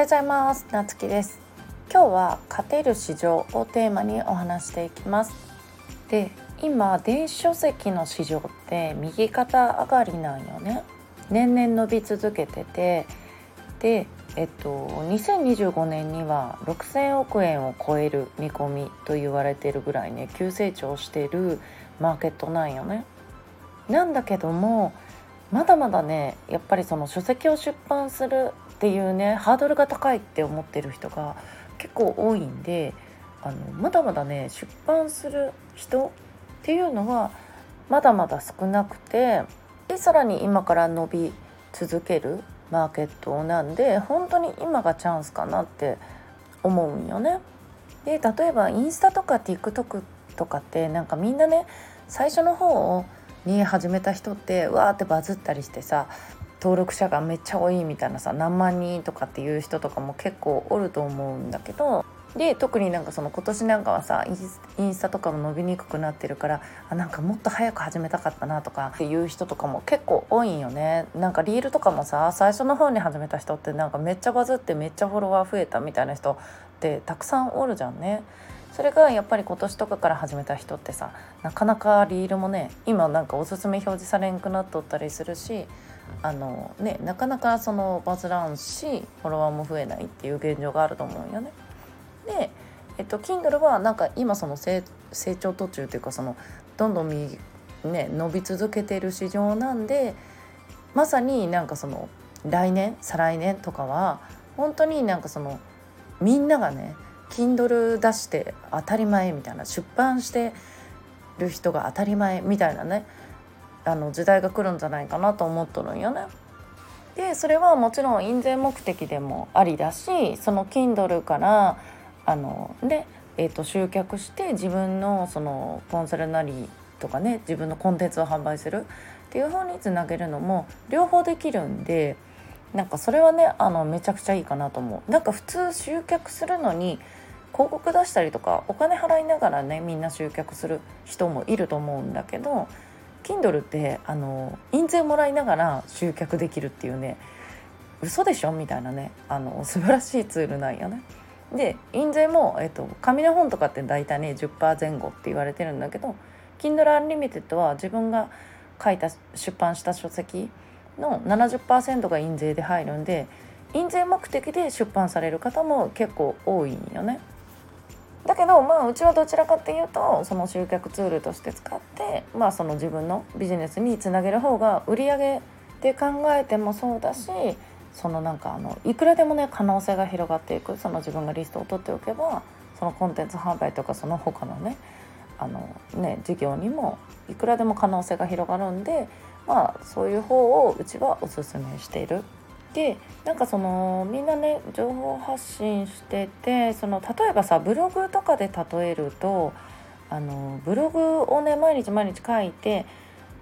ようございます。なつきです。今日は勝てる市場をテーマにお話していきます。で今電子書籍の市場って右肩上がりなんよね。年々伸び続けてて。でえっと2025年には6,000億円を超える見込みと言われてるぐらいね急成長してるマーケットなんよね。なんだけどもまだまだねやっぱりその書籍を出版するっていうねハードルが高いって思ってる人が結構多いんであのまだまだね出版する人っていうのはまだまだ少なくてでさらに今から伸び続けるマーケットなんで本当に今がチャンスかなって思うんよね。で例えばインスタとか TikTok とかってなんかみんなね最初の方に始めた人ってわーってバズったりしてさ登録者がめっちゃ多いみたいなさ何万人とかっていう人とかも結構おると思うんだけどで特になんかその今年なんかはさインスタとかも伸びにくくなってるからあなんかもっと早く始めたかったなとかっていう人とかも結構多いんよねなんかリールとかもさ最初の方に始めた人ってなんかめっちゃバズってめっちゃフォロワー増えたみたいな人ってたくさんおるじゃんね。それがやっぱり今年とかから始めた人ってさなかなかリールもね今なんかおすすめ表示されんくなっとったりするしあの、ね、なかなかそのバズらんしフォロワーも増えないっていう現状があると思うよね。で、えっと、Kindle はなんか今その成長途中というかそのどんどん、ね、伸び続けてる市場なんでまさになんかその来年再来年とかは本当になんかそのみんながね Kindle 出して当たり前みたいな出版してる人が当たり前みたいなねあの時代が来るんじゃないかなと思っとるんよね。でそれはもちろん印税目的でもありだしその Kindle からあので、えーと、集客して自分のそのコンサルなりとかね自分のコンテンツを販売するっていう方につなげるのも両方できるんでなんかそれはねあのめちゃくちゃいいかなと思う。なんか普通集客するのに広告出したりとかお金払いながらねみんな集客する人もいると思うんだけど Kindle ってあの印税もらいながら集客できるっていうね嘘でしょみたいなねあの素晴らしいツールなんよね。で印税も、えっと、紙の本とかって大体ね10%前後って言われてるんだけど Kindle Unlimited は自分が書いた出版した書籍の70%が印税で入るんで印税目的で出版される方も結構多いんよね。だけどまあうちはどちらかっていうとその集客ツールとして使ってまあその自分のビジネスにつなげる方が売り上げで考えてもそうだしそのなんかあのいくらでもね可能性が広がっていくその自分がリストを取っておけばそのコンテンツ販売とかその他のねあのね事業にもいくらでも可能性が広がるんでまあそういう方をうちはおすすめしている。でなんかそのみんなね情報発信しててその例えばさブログとかで例えるとあのブログをね毎日毎日書いて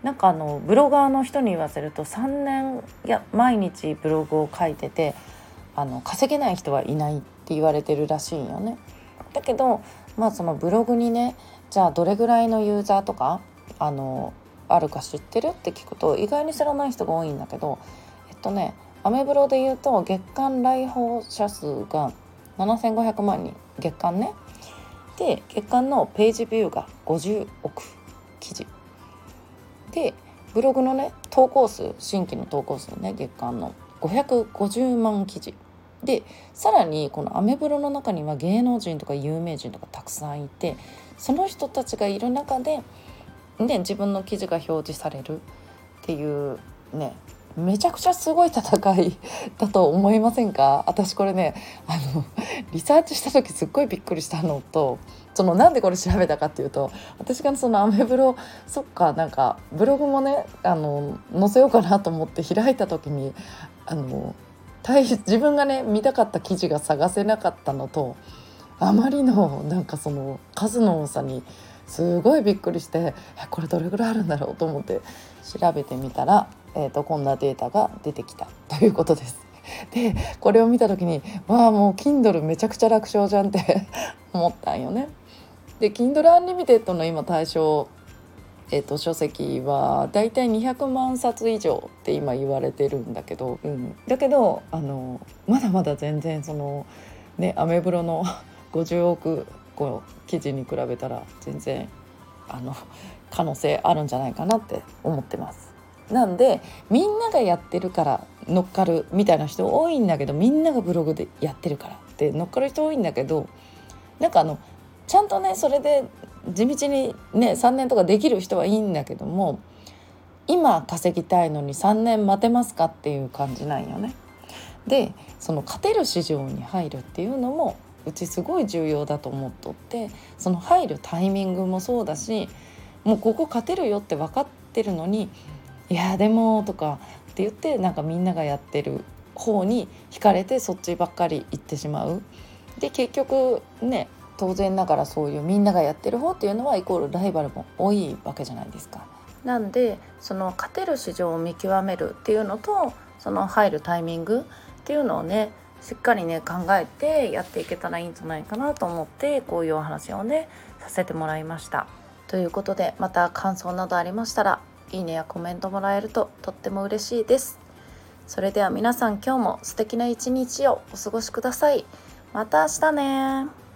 なんかあのブロガーの人に言わせると3年いや毎日ブログを書いててあの稼げない人はいないって言われてるらしいよね。だけどまあそのブログにねじゃあどれぐらいのユーザーとかあのあるか知ってるって聞くと意外に知らない人が多いんだけどえっとねアメブロで言うと月間来訪者数が7500万人月間ね。で月間のページビューが50億記事。でブログのね投稿数新規の投稿数ね月間の550万記事。でさらにこのアメブロの中には芸能人とか有名人とかたくさんいてその人たちがいる中で、ね、自分の記事が表示されるっていうねめちゃくちゃすごい戦いだと思いませんか？私これねあのリサーチした時すっごいびっくりしたのとそのなんでこれ調べたかっていうと私がそのアメブロ そっかなんかブログもねあの載せようかなと思って開いた時にあの自分がね見たかった記事が探せなかったのとあまりのなんかその数の多さにすごいびっくりしてこれどれぐらいあるんだろうと思って調べてみたらえーと、こんなデータが出てきたということです。でこれを見た時にわあもう Kindle めちゃくちゃ楽勝じゃんって 思ったんよね。で Kindle Unlimited の今対象えーと、書籍はだいたい200万冊以上って今言われてるんだけど、うん、だけどあのまだまだ全然そのねアメブロの 50億個記事に比べたら全然あの可能性あるんじゃないかなって思ってます。なんでみんながやってるから乗っかるみたいな人多いんだけどみんながブログでやってるからって乗っかる人多いんだけどなんかあのちゃんとねそれで地道にね3年とかできる人はいいんだけども今稼ぎたいのに3年待てますかっていう感じなんよね。でその勝てる市場に入るっていうのもうちすごい重要だと思っとってその入るタイミングもそうだしもうここ勝てるよって分かってるのに「いやでも」とかって言ってなんかみんながやってる方に惹かれてそっちばっかり行ってしまう。で結局ね当然ながらそういうみんながやってる方っていうのはイコールライバルも多いわけじゃないですか。なんでその勝てる市場を見極めるっていうのとその入るタイミングっていうのをねしっかりね考えてやっていけたらいいんじゃないかなと思ってこういうお話をねさせてもらいました。ということでまた感想などありましたらいいねやコメントもらえるととっても嬉しいです。それでは皆さん今日も素敵な一日をお過ごしください。また明日ね